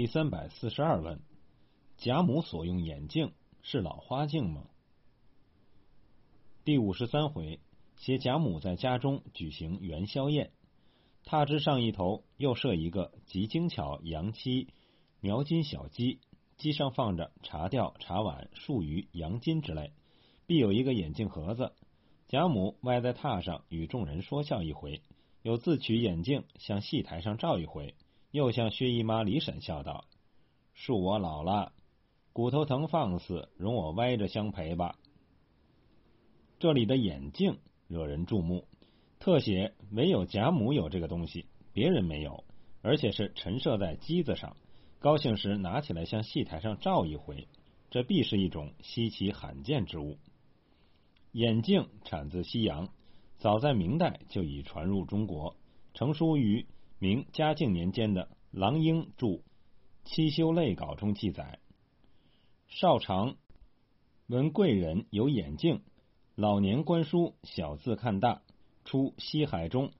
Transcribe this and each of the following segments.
第三百四十二问：贾母所用眼镜是老花镜吗？第五十三回，写贾母在家中举行元宵宴，榻之上一头又设一个极精巧洋漆描金小鸡，鸡上放着茶吊、茶碗、数鱼、洋金之类，必有一个眼镜盒子。贾母歪在榻上与众人说笑一回，又自取眼镜向戏台上照一回。又向薛姨妈、李婶笑道：“恕我老了，骨头疼放肆，容我歪着相陪吧。”这里的眼镜惹人注目，特写唯有贾母有这个东西，别人没有，而且是陈设在机子上，高兴时拿起来向戏台上照一回，这必是一种稀奇罕见之物。眼镜产自西洋，早在明代就已传入中国，成书于。明嘉靖年间的郎英著《七修类稿》中记载：少长闻贵人有眼镜，老年观书，小字看大，出西海中，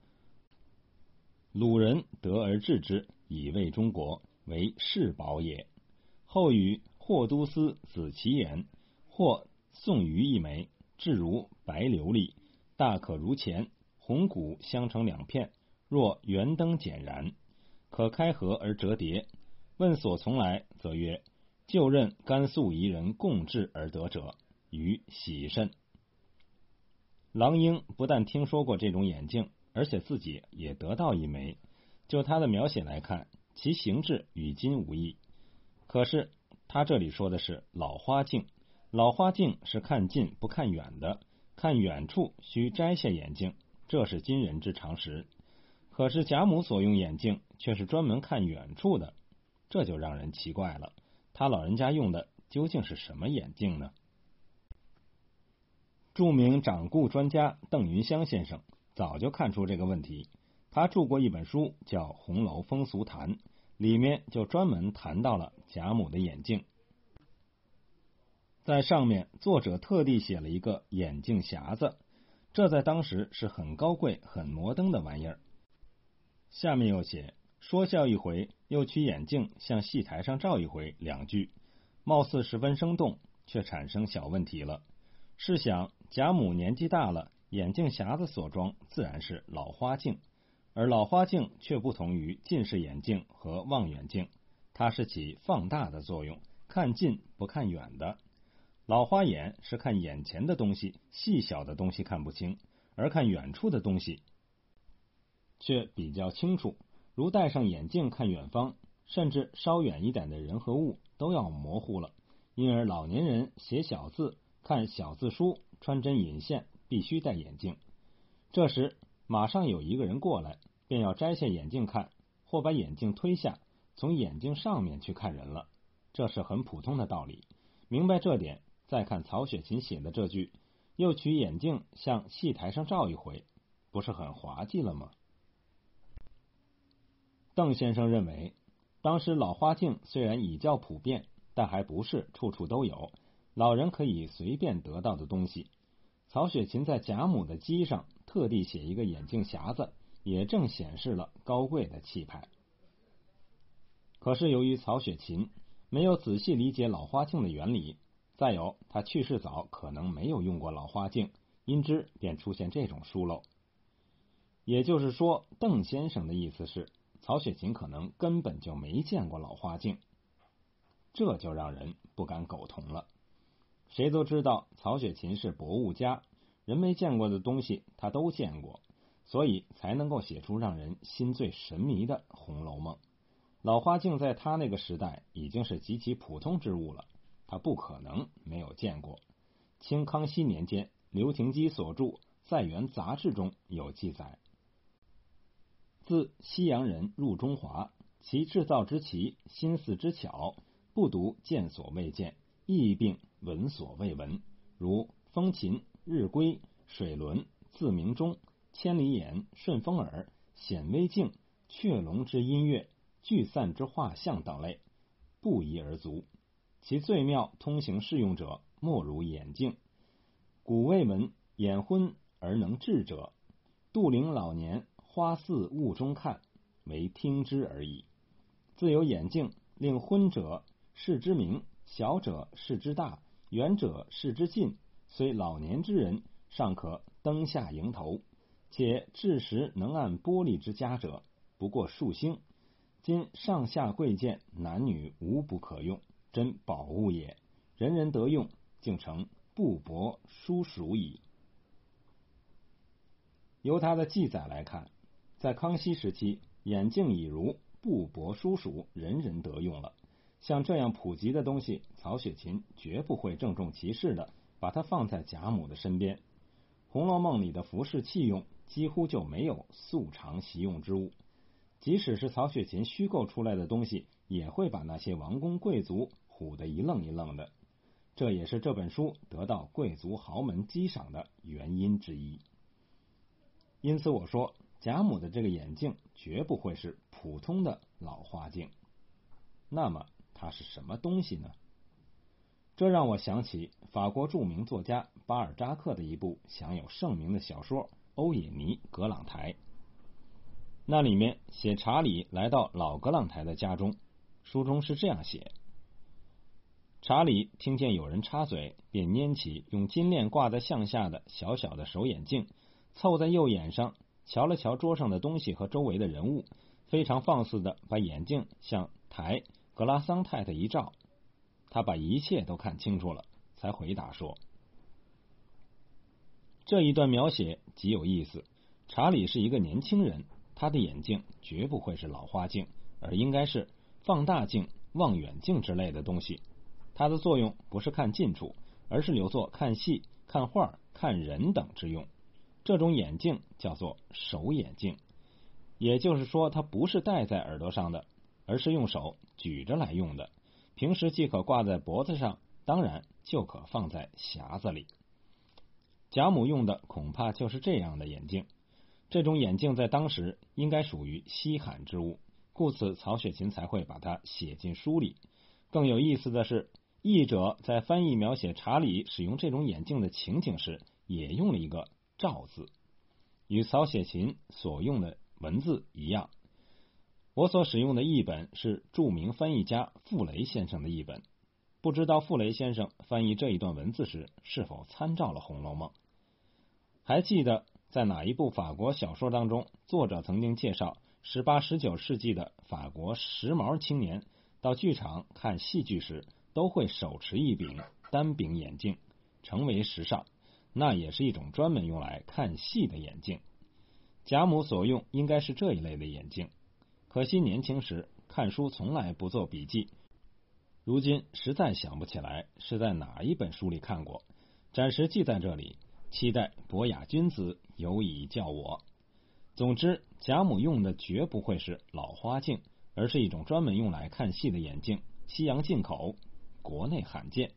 鲁人得而治之，以为中国为世宝也。后与霍都司子其言，或送于一枚，至如白琉璃，大可如钱，红骨相成两片。若圆灯简然，可开合而折叠。问所从来，则曰：就任甘肃彝人共制而得者，于喜甚。郎英不但听说过这种眼镜，而且自己也得到一枚。就他的描写来看，其形制与今无异。可是他这里说的是老花镜，老花镜是看近不看远的，看远处需摘下眼镜，这是今人之常识。可是贾母所用眼镜却是专门看远处的，这就让人奇怪了。他老人家用的究竟是什么眼镜呢？著名掌故专家邓云香先生早就看出这个问题，他著过一本书叫《红楼风俗谈》，里面就专门谈到了贾母的眼镜，在上面作者特地写了一个眼镜匣子，这在当时是很高贵、很摩登的玩意儿。下面又写说笑一回，又取眼镜向戏台上照一回，两句貌似十分生动，却产生小问题了。试想贾母年纪大了，眼镜匣子所装自然是老花镜，而老花镜却不同于近视眼镜和望远镜，它是起放大的作用，看近不看远的。老花眼是看眼前的东西，细小的东西看不清，而看远处的东西。却比较清楚，如戴上眼镜看远方，甚至稍远一点的人和物都要模糊了。因而老年人写小字、看小字书、穿针引线，必须戴眼镜。这时马上有一个人过来，便要摘下眼镜看，或把眼镜推下，从眼镜上面去看人了。这是很普通的道理。明白这点，再看曹雪芹写的这句，又取眼镜向戏台上照一回，不是很滑稽了吗？邓先生认为，当时老花镜虽然已较普遍，但还不是处处都有，老人可以随便得到的东西。曹雪芹在贾母的机上特地写一个眼镜匣子，也正显示了高贵的气派。可是由于曹雪芹没有仔细理解老花镜的原理，再有他去世早，可能没有用过老花镜，因之便出现这种疏漏。也就是说，邓先生的意思是。曹雪芹可能根本就没见过老花镜，这就让人不敢苟同了。谁都知道曹雪芹是博物家，人没见过的东西他都见过，所以才能够写出让人心醉神迷的《红楼梦》。老花镜在他那个时代已经是极其普通之物了，他不可能没有见过。清康熙年间，刘廷基所著《在元杂志》中有记载。自西洋人入中华，其制造之奇，心思之巧，不独见所未见，亦并闻所未闻。如风琴、日归、水轮、自鸣钟、千里眼、顺风耳、显微镜、雀龙之音乐、聚散之画像等类，不一而足。其最妙通行适用者，莫如眼镜。古未闻眼昏而能治者，杜陵老年。花似雾中看，为听之而已。自有眼镜，令昏者视之明，小者视之大，远者视之近。虽老年之人，尚可灯下迎头。且至时能按玻璃之家者，不过数星。今上下贵贱，男女无不可用，真宝物也。人人得用，竟成布帛书属矣。由他的记载来看，在康熙时期，眼镜已如布帛书属，人人得用了。像这样普及的东西，曹雪芹绝不会郑重其事的把它放在贾母的身边。《红楼梦》里的服饰器用。几乎就没有素常习用之物，即使是曹雪芹虚构出来的东西，也会把那些王公贵族唬得一愣一愣的。这也是这本书得到贵族豪门激赏的原因之一。因此，我说贾母的这个眼镜绝不会是普通的老花镜。那么，它是什么东西呢？这让我想起法国著名作家巴尔扎克的一部享有盛名的小说。欧也尼·格朗台，那里面写查理来到老格朗台的家中，书中是这样写：查理听见有人插嘴，便拈起用金链挂在向下的小小的手眼镜，凑在右眼上，瞧了瞧桌上的东西和周围的人物，非常放肆的把眼镜向台格拉桑太太一照，他把一切都看清楚了，才回答说。这一段描写极有意思。查理是一个年轻人，他的眼镜绝不会是老花镜，而应该是放大镜、望远镜之类的东西。它的作用不是看近处，而是留作看戏、看画、看人等之用。这种眼镜叫做手眼镜，也就是说，它不是戴在耳朵上的，而是用手举着来用的。平时既可挂在脖子上，当然就可放在匣子里。贾母用的恐怕就是这样的眼镜，这种眼镜在当时应该属于稀罕之物，故此曹雪芹才会把它写进书里。更有意思的是，译者在翻译描写查理使用这种眼镜的情景时，也用了一个“照”字，与曹雪芹所用的文字一样。我所使用的译本是著名翻译家傅雷先生的译本。不知道傅雷先生翻译这一段文字时是否参照了《红楼梦》？还记得在哪一部法国小说当中，作者曾经介绍十八、十九世纪的法国时髦青年到剧场看戏剧时都会手持一柄单柄眼镜，成为时尚。那也是一种专门用来看戏的眼镜。贾母所用应该是这一类的眼镜，可惜年轻时看书从来不做笔记。如今实在想不起来是在哪一本书里看过，暂时记在这里。期待博雅君子有以教我。总之，贾母用的绝不会是老花镜，而是一种专门用来看戏的眼镜，西洋进口，国内罕见。